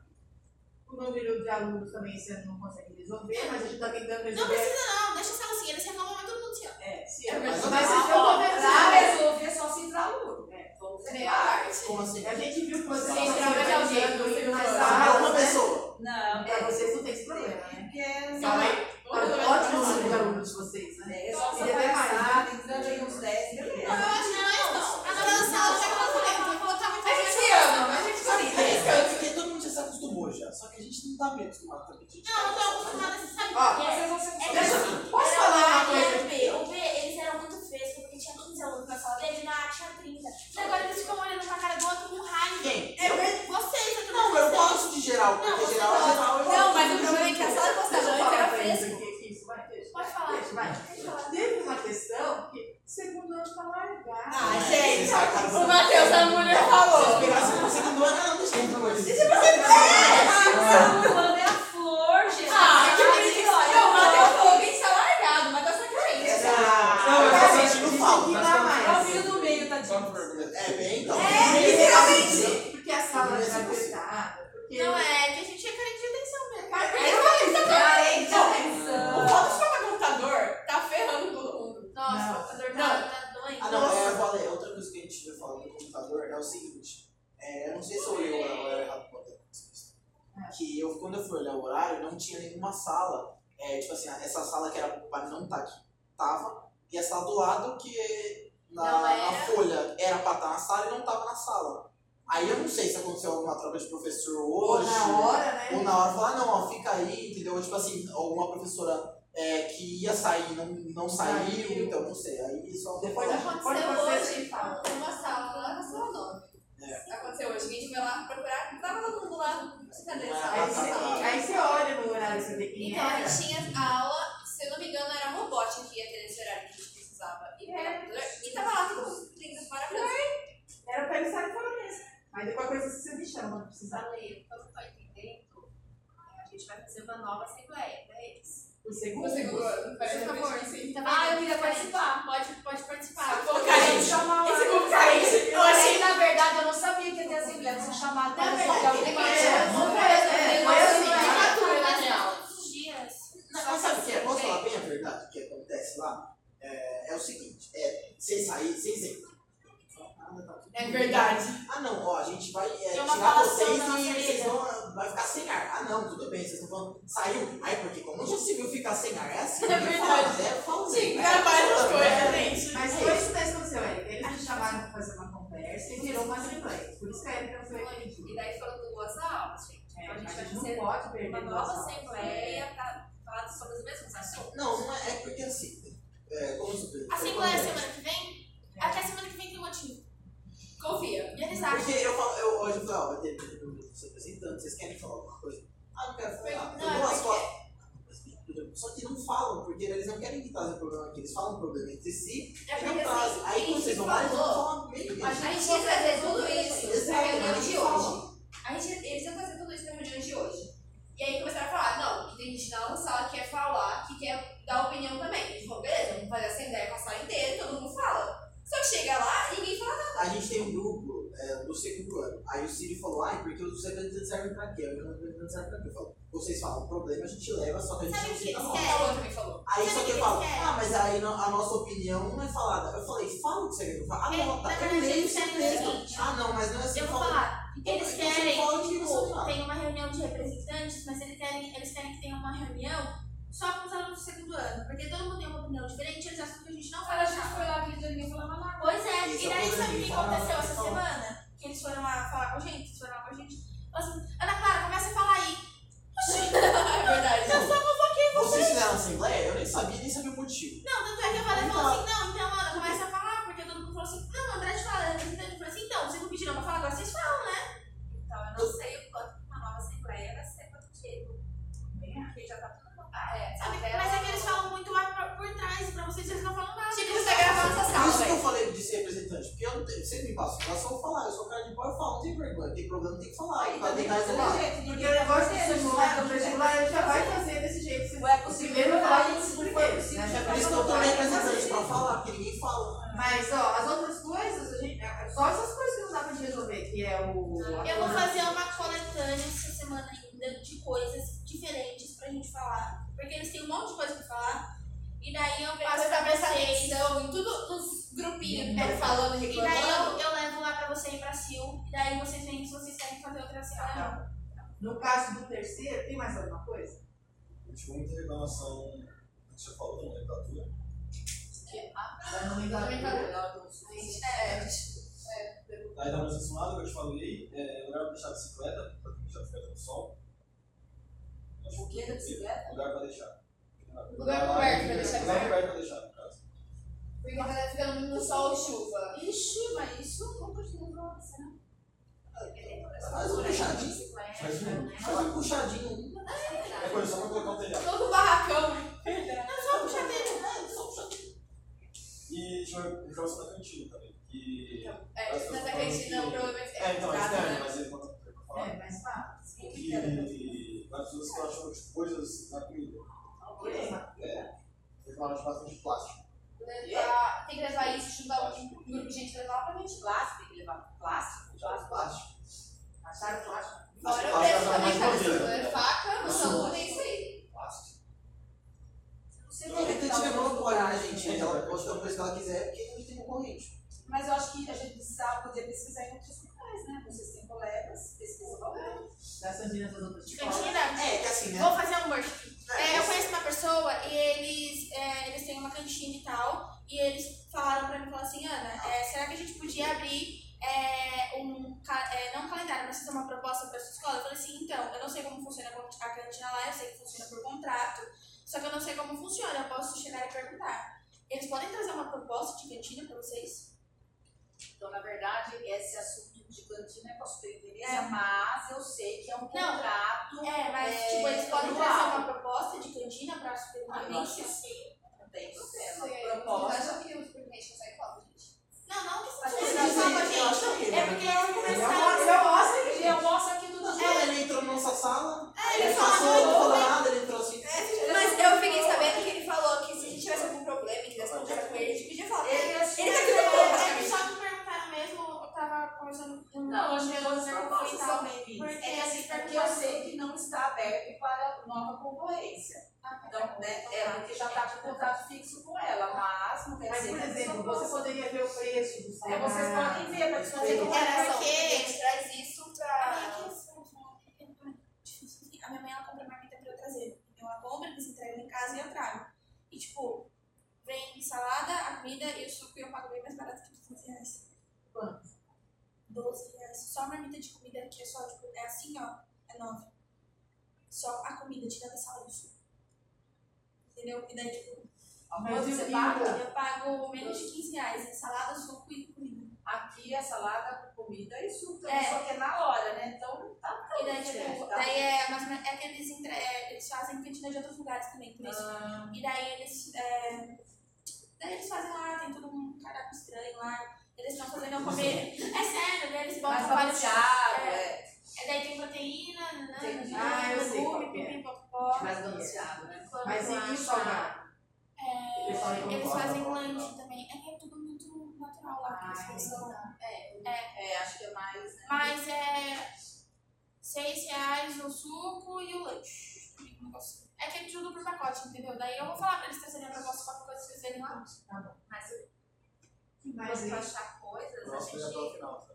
O número de alunos também esse ano não consegue resolver, mas a gente tá tentando
Não
resolver.
precisa não, deixa ser assim, eles reclamam, mas todo mundo se ama.
É, sim,
É,
mas,
mas-
eu tô
Pra
vendo
resolver só se entrar aluno.
É, vamos
a
assim?
A gente viu que vocês
é não vai.
Só
salas,
uma pessoa.
Não,
Pra vocês não tem esse problema, né?
porque
Calma aí.
Vamos
Tá
resolver
ótimo o
essa
número de de vocês, né?
é você
Queria ter mais,
passar, entrando aí uns 10,
Não, eu acho que mais não. Agora na sala, já que falei, vou colocar muita
A
gente.
gente ama, mas a gente
Sabe, é, é porque todo mundo já se acostumou já. Só que a gente não tá bem acostumado também. A gente
Não, eu tô acostumada, você sabe o que é?
Vocês vão ser
É
Deixa,
que
posso falar
A
uma
e
coisa?
o B. 15 alunos na sala dele, na A tinha 30. E agora eles ficam olhando pra cara do outro com raiva.
Quem?
É ver- vocês, eu
Não, eu gosto de geral,
Não,
porque
você
geral é geral. eu
Não, mas o problema é que a sala de
eu falar
era
eles
fresca.
Pode falar.
Vai. Teve uma questão que o segundo ano tá largado.
Ah, gente.
Vocês sacaram-
O Matheus, a mulher
Se
falou.
pegasse o segundo ano, não, deixa eu falar isso.
Fulano é a flor, gente.
Ah, que
dar
tá-
mais.
É o do meio,
pergunta.
É, bem, então.
É, literalmente. Porque a sala era apertada. Porque
Não é, que a gente é carente de atenção mesmo.
Mas
eu falei, tá carente.
Atenção.
O foda de computador tá ferrando todo mundo.
Nossa, o computador tá, tá doente.
Ah, não, é, eu falei, outra coisa que a gente vai falar do computador é o seguinte. É, eu não sei se eu olhei o horário errado é que eu, quando eu fui olhar o horário, não tinha nenhuma sala. É, tipo assim, essa sala que era para não estar aqui, tava. E a sala do lado que na, na folha era pra estar na sala e não tava na sala. Aí eu não sei se aconteceu alguma troca de professor
Ou
hoje.
na hora, né?
Ou na hora falar, ah, não, ó, fica aí, entendeu? Tipo assim, alguma professora é, que ia sair não, não saiu,
Saiu.
então não sei. Aí só
Depois
Aconteceu hoje,
fala.
numa sala lá na sala 9.
É.
Aconteceu hoje, a gente foi lá procurar, tava todo mundo lá, cadê essa
Ah,
Aí
tá,
você,
tá.
aí você olha no horário que você vê quem
Então, a
era.
gente tinha a aula, se eu não me engano, era robótica que ia ter nesse horário que. E, tava lá lindo, maravilhoso.
Era pra eles estarem fora mesmo. Aí depois coisa você me chama, não precisa
Falei, pelo que eu tô entendendo, a gente vai fazer uma nova assembleia pra eles.
o segundo.
ano,
Por favor, sim. Tá
Ah, eu queria participar.
Pode, pode participar.
Pô, carente. Chamar
Esse povo carente.
Eu achei, na verdade, eu não sabia que ia ter assembleia, você para
verdade,
alguém
é
que
que é,
Não
não
é,
é,
é,
não
é
é
assim,
né?
né?
Não, mas sabe o que é? Posso falar bem a verdade? O que acontece lá? É, é o seguinte, é, entram. Ah, tá tudo
É verdade.
Ah não, ó, a gente vai é,
uma
tirar vocês e vocês vão vai ficar sem ar. Ah não, tudo bem, vocês estão falando, saiu. Ai, porque como já se viu ficar sem ar, é assim.
É verdade.
Fala, é, fala
Sim,
né?
trabalha as
Fala,
coisas,
né?
gente.
Mas foi isso que aconteceu, Érica. Eles me chamaram pra fazer uma conversa e virou uma assembleia. Por isso que a Érica foi.
E daí foram duas aulas, gente.
É,
Então a gente vai
a gente não
fazer
pode perder
uma nova assembleia pra falar sobre os mesmos assuntos.
Não, não é, é porque assim, é, como super.
Assembleia é semana que vem? Até semana que vem tem um motivo.
Confia.
E eles acham.
Porque eu, falo, eu hoje eu falei, ó, vai ter os representantes, vocês querem falar alguma coisa? Ah, não quero falar.
Não,
Eu
é
dou as
porque-
costas. Só que não falam, porque eles não querem que trazem problema aqui. Eles falam problema entre si
É
e não
porque
trazem.
assim,
Aí
a
quando vocês vão lá, eles vão
falou,
falar meio
a
mesmo.
gente ia trazer tudo isso pra reunião de
não
hoje.
falam.
A gente, eles iam fazer tudo isso pra reunião de hoje. E aí começaram a falar, não, que tem gente na sala que quer falar, que quer dar opinião também. A gente falou, beleza, vamos fazer assembleia com a sala inteira, todo mundo fala. Só que chega lá e ninguém fala nada.
A gente tem um grupo é, do segundo ano. Aí o Ciro falou, ai, porque os representantes servem pra quê? Os representantes servem pra quê? Eu falo, vocês falam, o problema a gente leva, só que a gente
Sabe
não fica mal.
falou.
Aí
Sabe
só que
que
eu falo, ah, mas aí a nossa opinião não é falada. Eu falei, fala o que você quer falar. Ah,
É,
não, tá. Eu leio isso mesmo. Ah, não, mas não é assim.
Eu vou
fala-
falar. Eles
Então,
querem, tipo, tem uma reunião de representantes, mas eles querem, eles querem que tenha uma reunião só com os alunos do segundo ano. Porque todo mundo tem uma opinião diferente, eles acham que a gente não
Mas a gente foi lá dia ninguém falava nada.
Pois é, e
é o
daí sabe o que
fala
aconteceu essa
fala.
semana? Que eles foram lá falar com a gente, eles foram lá com a gente. Falaram assim, Ana Clara, começa a falar aí.
É verdade.
Vocês fizeram assembleia? Eu nem sabia, nem sabia o motivo.
Não, tanto é que eu falei, falou assim, não, então, Ana, começa a falar, porque todo mundo falou assim, não, André te fala, representante, eu falei assim, então, vocês não pediram pra falar, agora vocês falam, né?
Então eu não sei o quanto uma nova assembleia vai ser quanto tempo. Porque já tá tudo montado. É,
Sabe?
até
Mas é que eles falam muito lá por, por trás, pra vocês eles não falam nada.
Tipo, você gravando essa
Por
sala,
isso que eu
velho.
falei de ser representante, sempre me passo, eu só vou falar, eu sou cara de boa, eu falo, não tem vergonha, tem problema, tem que falar.
Aí também ser
resolver.
do jeito,
Porque o negócio
vai
do
fazer,
vestibular, o
né?
vestibular ele já vai fazer desse jeito. Se
Ué,
primeiro
não
vai
se for
eles,
possível,
né?
já
Por isso que eu representante
fazer.
pra falar, porque ninguém fala.
Mas, ó, as outras coisas, a gente, é só essas coisas que não dá pra gente resolver, que é o...
Eu vou fazer uma coletânea essa semana ainda de coisas diferentes pra gente falar. Porque eles têm um monte de coisa pra falar. E daí eu passo
Você
pra vocês.
tudo nos grupinhos
É,
é, falando,
E daí eu, eu levo lá pra você ir pra Sil. E daí vocês veem se vocês querem fazer outra semana.
No caso do terceiro, tem mais alguma coisa?
A gente muita reclamação, que você falou, não da tua.
Da nomenclatura.
É,
Aí da simulada que eu te falei, é, lugar pra deixar a bicicleta, pra deixar a bicicleta no sol.
O que da bicicleta?
Lugar pra deixar.
Lugar coberto pra deixar a
Lugar coberto pra deixar,
Porque vai ficar no sol e chuva.
Ixi, mas isso não continua pra você.
Faz um puxadinho,
Faz um.
faz um puxadinho.
É coisa só pra colocar um telhado.
Todo barracão.
Não, só puxa dele.
É, só puxadinho.
E tinha uma reclamação da cantina também. Que.
É, mas a gente não, provavelmente.
É, então, é
Tá,
externo,
né?
mas ele conta pra falar.
É, mais fácil.
Que as pessoas que acham tipo, coisas na comida. É. Reclamaram de bastante plástico.
Levar- Tem que levar isso, juntar um grupo de gente levar pra gente. Plástico, tem que levar plástico.
Plástico.
Acharam plástico?
Fora o
Plástico
preço
é
também, cara. Se
modelo.
for faca, no
Isso.
saúde, é isso aí.
Plástico.
Você
A gente tiver monopólio, né, gente?
É.
Ela pode dar o preço que ela quiser, porque a gente tem concorrente.
Mas eu acho que a gente precisa poder pesquisar em outros locais, né? Vocês têm colegas, pesquisa lá.
Das cantinas das outras escolas.
Cantina?
É, que assim, né?
Vou fazer um workshop.
É,
É, eu conheço uma pessoa e eles, é, eles têm uma cantina e tal. E eles falaram pra mim, falaram assim, Ana, é, será que a gente podia podia abrir é, um, ca- é, não um calendário, mas fazer uma proposta para sua escola. Eu falei assim, então, eu não sei como a cantina lá, eu sei que funciona por contrato, só que eu não sei como funciona, eu posso chegar e perguntar. Eles podem trazer uma proposta de cantina para vocês?
Então, na verdade, esse assunto de cantina é com a superintendência,
É.
mas eu sei que é um
Não.
contrato.
É, mas
É,
tipo, eles podem
anual.
trazer uma proposta de cantina para a
Ah,
superintendência?
sim, não tem problema. Proposta.
acham que o superintendente consegue falar?
Não, não que
você eu acho
gente. É porque
Ele
conversaram.
mostra, ele
E eu mostro aqui tudo
mostra. Ele entrou na nossa sala,
É,
ele
eles
passou, não
bem.
nada, ele entrou assim.
Mas eu fiquei sabendo que ele falou que se a gente tivesse algum problema e quisesse conversar com ele, a gente podia falar.
Ele é
Ele tá
super-
aqui
Eles só me perguntaram mesmo, eu tava conversando com
Não, acho que todas as
e
propostas
tal.
são bem-vindas.
porque
É assim,
eles
porque eu sei que não está aberto para nova concorrência.
Ah,
Então, né, é porque já está com contrato fixo com ela, mas não quer
Mas,
dizer
por
que a
exemplo, você poderia ver o preço do
É,
salário.
vocês podem ver, para fazer como
Era
é.
porque a gente traz isso
A minha
pra.
aqui, difícil. A minha mãe ela compra marmita pra eu trazer. Então ela compra, eles entregam em casa e eu trago. E tipo, vem salada, a comida e o suco e eu pago bem mais barato que 15 reais.
Quanto?
12 reais. Só marmita de comida que é só, tipo, é assim, ó, é 9. Só a comida, tirando a salada e o suco. Entendeu? E daí, tipo,
Mas
Mas e
você paga?
eu pago menos de 15 reais em salada, suco e comida.
Aqui é salada, comida e suco,
É.
só que é na hora, né? Então tá
E daí, tipo,
tá?
daí é, menos- é que eles, entre, é, eles fazem cantina de outros lugares também, por isso.
Ah,
E daí eles. É, daí eles fazem lá, tem todo um cardápio estranho lá. Eles estão fazendo eu comer. É sério, daí eles botam vários. É,
é.
é, daí tem proteína,
Entendi.
Ah, eu sei
legume,
que é.
Mais balanceado, né?
Mas e o? O pessoal
É, eles fazem
pra
lanche também. É que é tudo muito natural lá. que eles
Ah,
pensam.
É, acho que é mais. Né?
Mas é. 6 reais o suco e o lanche. É que é tudo por pacote, entendeu? Daí eu vou falar pra eles trazerem a proposta qualquer coisa que vocês verem lá.
Mas
Mas aí,
achar coisas, a
foi até o
gente.
final, tá?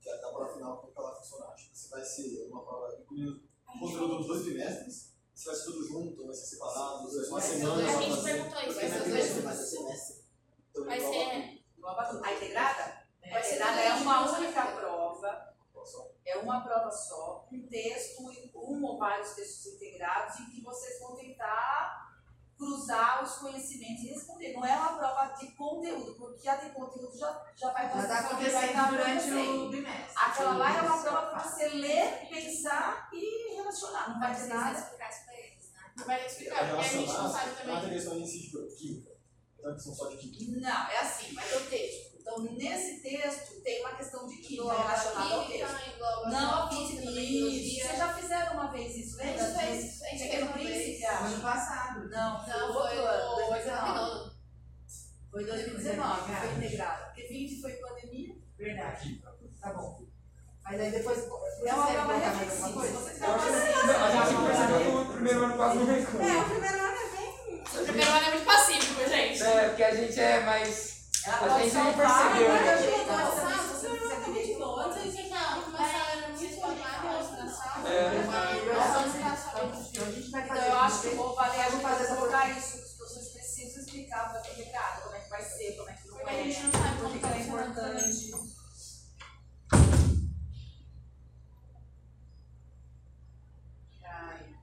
Já tá para o final como que ela funciona. Acho que você vai ser uma prova incluindo o conteúdo dos dois trimestres. Se vai ser tudo junto, vai ser separado, se vai ser uma
A
semana. só
gente perguntou isso.
Vai ser os
eu-
dois
Mas é semestre. Então,
Vai ser.
A integrada?
É,
A integrada é uma única prova, é uma prova só, um texto, um ou vários textos integrados, em que vocês vão tentar os conhecimentos e responder. Não é uma prova de conteúdo, porque a de conteúdo já, já vai
já
vai
acontecendo
estar
durante o bimestre.
Aquela lá é uma prova para você ler, pensar e relacionar. Não vai ter nada.
explicar isso pra eles, né?
Vai explicar, porque a gente não sabe
Não
também.
tem questão em si de química. Então, que são só de química.
Não, é assim, vai ter o texto. Então, nesse texto, tem uma questão de química relacionada ao texto.
Engloba
Não,
física,
isso.
biologia.
Vocês já fizeram uma vez isso,
A gente fez, a gente fez
Pequeno
uma vez.
Príncipe,
Ano
acho.
passado.
Não, foi
Não, foi
ano,
no
2019.
nono.
Foi 2019, foi integrado. Porque 20 foi pandemia.
Verdade. Tá bom. Mas aí depois.
É uma
vocês
prova reflexiva.
que a gente percebeu no primeiro ano quase não recua.
É, o primeiro ano é bem.
O primeiro ano é muito pacífico, gente.
É, porque a gente é mais.
Ela
A
pode
gente não
salvar,
percebeu,
mas
né?
a
Então.
É.
Sabendo
Então a gente vai fazer.
Então eu acho que vou valer a gente
fazer essa
colocar isso, que vocês precisam explicar para o integrado, como é que vai ser, como é que não
Porque a gente
é,
não sabe como
é
também.
importante. Ai,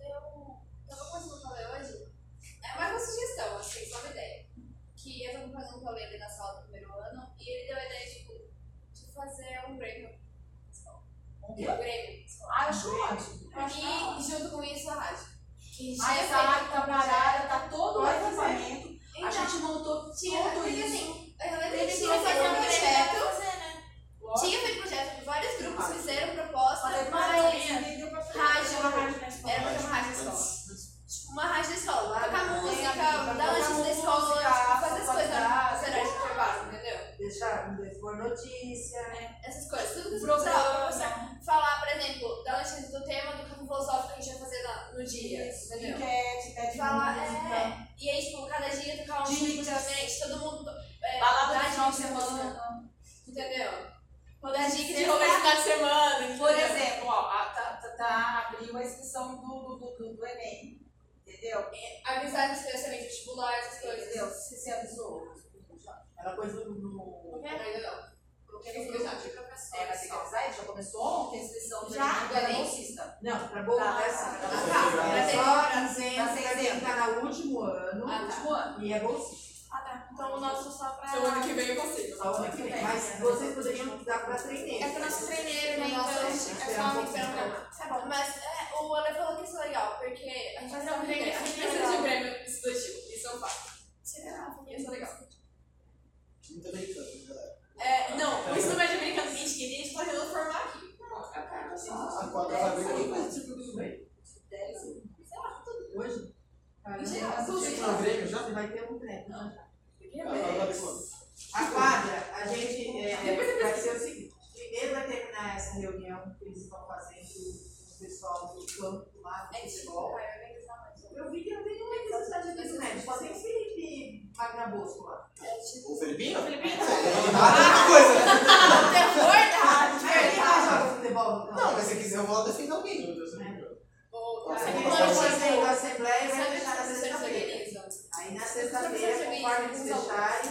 Eu tava conversando com ela hoje. É mais uma sugestão, assim, só uma ideia. Que eu tava fazendo um rolê ali na sala do primeiro ano e ele deu a ideia, tipo, de fazer um Grêmio.
Um
Um
quê? Ótimo.
E junto com isso a rádio. Que
A essa área tá parada, tá todo o equipamento.
Então,
A gente montou
tinha,
tudo
porque
isso.
assim, eu lembro que
tinha
tinha
que fazer
feito
um
um
projeto.
projeto.
fazer, né?
Tinha feito projeto, vários grupos fizeram proposta,
Falei,
mas
mas
aí
ninguém deu pra fazer.
rádio,
Uma rádio na escola.
era pra ter uma rádio na escola. Tipo, uma rádio da escola,
Lá
tocar
na-
música,
tem
dar
aqui,
notícia da
tocar
escola,
música,
tipo, fazer as coisas
atualizar.
no horário de intervalo, entendeu?
Deixar por notícia.
Essas coisas, tudo que você
Programa.
precisava. Você falar, por exemplo, dar notícia do tema do campo filosófico que a gente vai fazer na- no dia, entendeu?
Enquete, pede
Falar,
música.
é, e aí, tipo, cada dia tocar um tipo
Dicas.
diferente, todo mundo é,
Balada
dá
do final de
dicas de música,
semana.
entendeu? Vou dar dicas de
Sexta-
rolê de final de semana, entendeu?
Por exemplo, ó, a- tá, tá, tá- abriu a inscrição do, do, do, do, do Enem. Entendeu? Entendeu?
Avisar de especialmente vestibular, essas coisas.
Entendeu? Você se avisou.
Era coisa do. no-
Não quero ainda não. Coloquei no grupo de professores.
É, vai ter que avisar, já começou ontem a inscrição do
Já?
Edmundo, era bolsista.
Não, pra voltar
Tá, tá,
Era
tá.
só isento
Tá
quem
isento.
tá no último ano
Ah, tá.
Último ano.
e é bolsista.
Tá. Então o nosso só pra.
Então, ano que vem eu consigo.
O ano que vem. Mas vocês poderiam dar pra treineiro.
É pro nosso treineiro, né?
Então,
é só
um
esperar Tá bom, mas é, o Ale falou que isso é legal, porque a gente vai fazer um treino
A gente precisa de prêmio estudantil. Isso é um fato. Isso é legal.
Muito brincando, galera.
É, não, o ensino médio americano que a gente queria, a gente pode formar aqui.
A quadra vai brincar.
Tudo bem. Hoje?
Mentira,
Caramba,
tudo
você
bem.
vai-
Não, Grêmio já?
Você vai ter um treino. A quadra, a gente é, vai ser o seguinte: primeiro vai terminar essa reunião que eles estão fazendo com o pessoal do campo lá do
É tipo,
futebol.
vai.
Eu vi que não tem nenhuma necessidade de médio, só tem o Felipe Magna Bosco lá.
O Felipinho?
Filipino?
Ah, tem uma coisa?
Terror da rádio,
mais joga futebol? Então?
Não, mas se quiser eu vou lá defender alguém.
Ou Não,
que
não,
fazer da Assembleia e vai deixar na
vocês
sexta-feira. Aí na sexta-feira, conforme eles fecharem,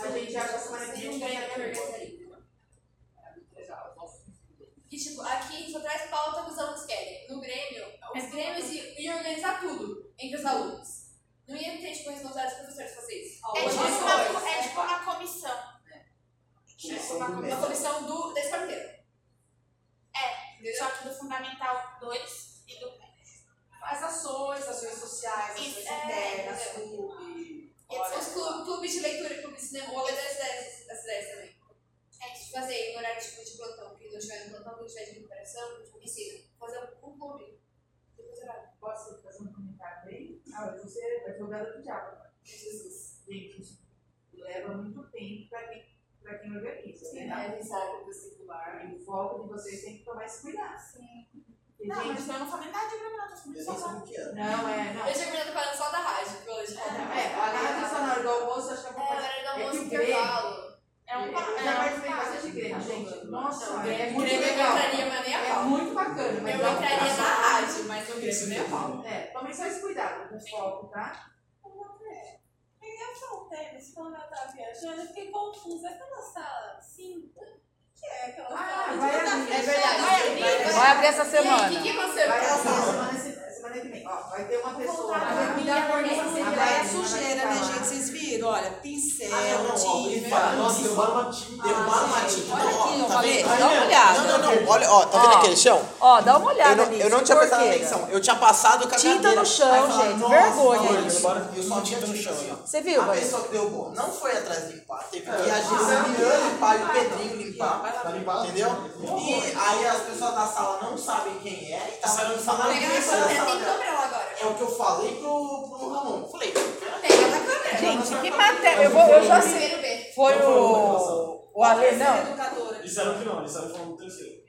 a gente já pra semana que
Tem
vem vai
organizaria. E tipo, aqui só traz pauta que os alunos querem. No Grêmio, os Grêmios iam organizar tudo entre os alunos. Não ia ter, tipo, responsabilidade dos professores fazer isso.
É tipo,
é
uma,
dois.
é tipo uma comissão.
Uma,
do
uma
mês.
comissão do, da escola inteira.
Só que do Fundamental 2
Faz ações, ações sociais, ações
Isso, é,
internas,
entendeu?
clube. Olha,
os clu- clubes de leitura e clubes de cinema, o das ideias, das ideias também. É de fazer no horário tipo, de plantão, que não tiver no plantão, que não tiver de recuperação, tipo, ensina. Fazer um clube.
Posso fazer um comentário aí? Ah, eu vou ser advogada do diabo.
Jesus.
Gente, isso leva muito tempo para quem, pra quem organiza.
Sim,
né?
é,
o foco do circular e o foco de vocês tem que tomar esse cuidado.
Sim.
Não,
gente,
mas eu não falei nada de não. Tô
Eu nem
falando só
o que era.
não é, não.
Eu tinha terminado falando só da rádio, que hoje.
É, a rádio só na hora do almoço, acho que é
É,
uma coisa.
horário do
É que
almoço,
o Grêmio-
intervalo.
É um
Eu
pa-
já
é
participei bastante de Grêmio, gente. Nossa, é muito
eu
legal.
entraria, mas nem a
É muito bacana, mas
Eu entraria na rádio, mas no Grêmio nem a pau.
É, tomem só esse cuidado com o foco, tá?
Eu tema, se quando eu tava viajando, eu fiquei confusa. Aquela sala 5, que é aquela
Ah, vai abrir, é verdade.
Vai abrir?
Vai abrir essa semana.
o que, que aconteceu?
Vai abrir semana, semana que vem. Ó, vai ter uma pessoa
A sempre é sujeira, né, gente? Vocês viram? Olha, pincel,
Ah,
tinta.
fala, nossa, derrubaram uma tinta. Derrubaram uma tinta. Não, ó, tá vendo?
dá uma olhada.
Não, não, não, olha, ó, tá vendo aquele chão?
Ó, dá uma olhada
Eu não,
ali.
eu não tinha prestado atenção. Eu tinha passado com a
Tinta no chão, gente, vergonha isso.
Eu só tinha tinta no chão. ó.
Você viu,
A pessoa que derrubou não foi atrás de limpar. Teve que ir a Giseliane limpar e o Pedrinho limpar.
Tá?
Entendeu? E aí as pessoas da sala não sabem quem é e estavam
Sabe,
falando sala dela.
Câmera lá agora.
É o que eu falei pro, pro Ramon. Falei,
Pega na câmera.
Gente, que matéria. Eu, vou, eu já sei. Foi o. O Ale, não.
Disseram que não, disseram que foi no terceiro.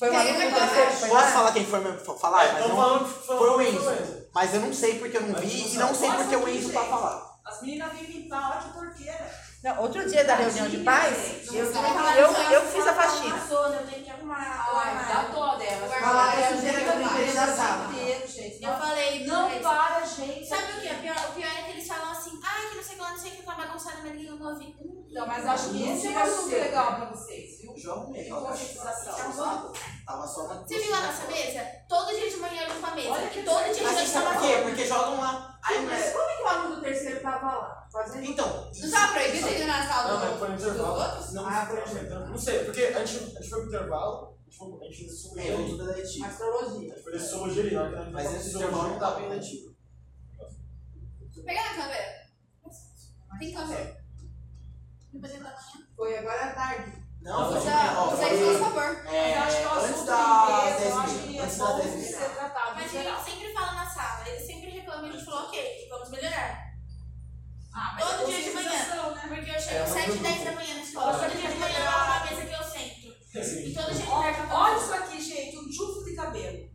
Foi o do terceiro. Foi
posso falar quem foi mesmo falar?
É,
mas
tão
não,
falando que foi,
foi o Enzo. Mas eu não sei porque eu não
Mas
vi
não
e não sei porque o Enzo tá falando.
As meninas vêm limpar, olha que porqueira.
Não, outro dia da reunião de pais, eu, eu, eu fiz a faxina.
Eu tenho que arrumar
Ai, dá
armário.
dó delas.
Guarda-
Falar da sujeira que eu limpei da sala.
Eu falei,
Não para, gente.
Sabe o que? pior? O pior é que eles falam assim, ah, que não sei o que lá, não sei o que tá bagunçado, mas ninguém ouve. Hum,
Então, mas acho que esse é um assunto legal pra vocês, viu?
Arrumei.
De
ó,
conscientização.
Tava só na
Você viu a nossa mesa? Todo dia de manhã eu limpo a mesa.
Olha que
todo dia de
Mas
noite
você sabe
tava
por quê? Porque jogam lá. Aí,
Mas como é que o aluno do terceiro tava lá? Fazendo
Então.
Não tava proibido ir na sala
Não,
do-
mas foi no intervalo.
Não,
Ah,
Não sei, então, Não sei, porque a gente, a gente foi pro intervalo, a gente, a gente subiu.
eu tudo é letivo.
astrologia.
A gente fez sociologia ali, a gente
Mas
tava
esse intervalo não tá bem letivo.
Pega na câmera. Tem câmera. Depois da manhã.
Foi agora à tarde.
Não,
Usa, usa isso, por favor.
Mas eu acho que é um
antes
assunto de
10
eu acho que é
Antes
bom
das 10
de
mil.
ser tratado
Mas a gente sempre fala na sala, eles sempre reclamam e a gente falou, ok, vamos melhorar.
Ah,
Todo dia de manhã.
né?
Porque eu chego
É,
às
mas
7
eu-
10 da manhã na escola, todo dia de manhã eu arrumo a mesa que eu sento. E todo dia de eu
Olha isso aqui, gente, um tufo de cabelo.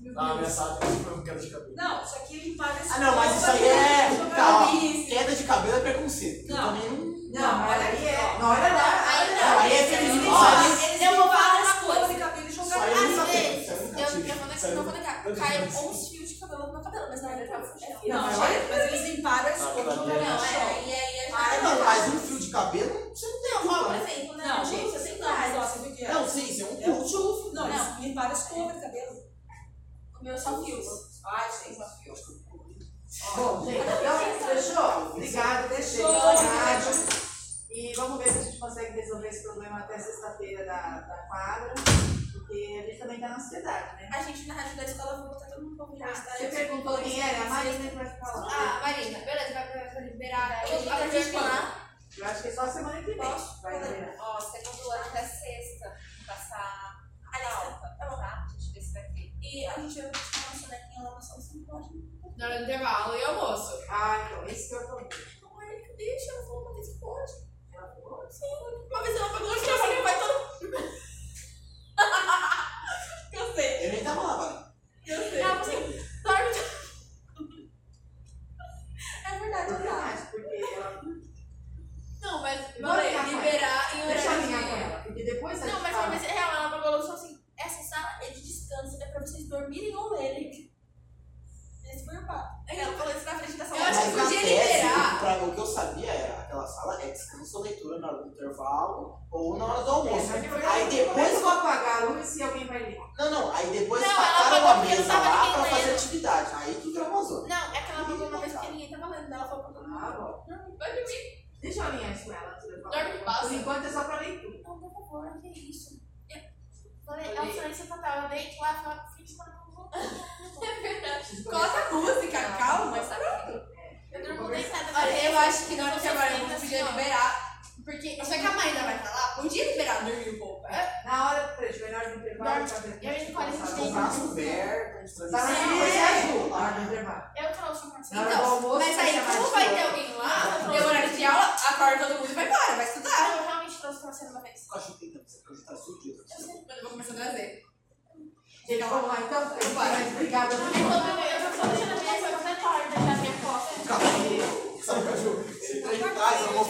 Meu
Ah, sala foi com queda de cabelo.
Não, isso aqui limpar esse
Ah, não, mas isso aí é. Calma, queda de cabelo é preconceito. Eu
não, olha
aí. É. Não, olha lá.
Aí
é feliz
Olha,
eu vou falar das
coisas. cabelo
jogando.
Às vezes,
eu
não vou
negar.
Caiu uns fios de cabelo
no meu cabelo, mas na verdade é
Não,
mas
eles limparam as
coisas.
Não,
é.
Mas um fio de cabelo, você não tem.
Não,
não.
Gente, eu
sei
lá.
Não,
sim,
você é
um
curto. Não, limparam as cabelo.
O meu são fios.
Ai, gente, são fios.
Bom, gente, então, fechou? Obrigada, deixei
o
rádio. E vamos ver se a gente consegue resolver esse problema até sexta-feira da, da quadra. Porque a gente também está na ansiedade, né?
A gente na rádio da escola vai botar tá todo mundo pra. Ah,
você perguntou quem era? A Marina que vai falar.
Ah, Marina, beleza, vai, vai liberar.
Eu, a gente lá.
Eu acho que é só semana que vem. Posso? Vai liberar.
Ó,
você não
intervalo e almoço.
Ai,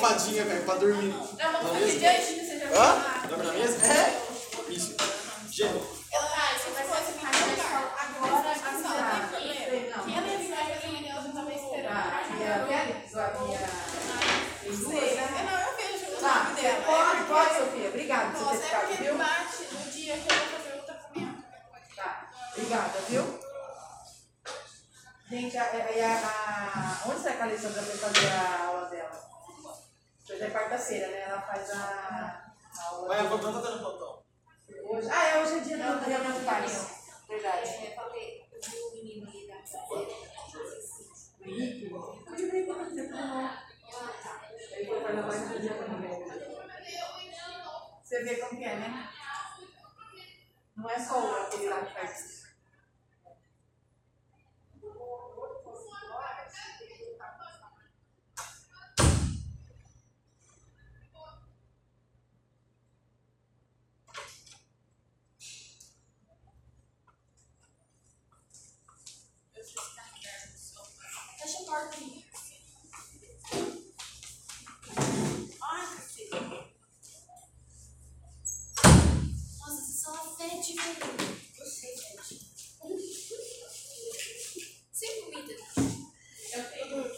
almofadinha, velho, pra dormir.
Dá
uma
almofadinha
diante, né? você já
Hã?
Dorme na mesa?
É.
Isso.
Gente.
Pode, pode, Sofia. Obrigada por
você
ter ficado,
é
viu?
bate no dia que eu vou fazer outra comida.
Tá. Obrigada, viu? Gente, a, a, a, onde será que a Alessandra foi fazer a aula dela? Hoje é quarta-feira, né? Ela faz a, a aula.
Vai, a Botão tá dando.
Hoje, ah, é hoje é dia do dia dos pais. Verdade.
É, eu falei, eu vi o menino ali da
feira. Henrique? Eu você, pra foi mais. Você vê como que é, né? Não é só o que faz.
certificado.
Você é
certificado. É é Sem comida. Eu tenho.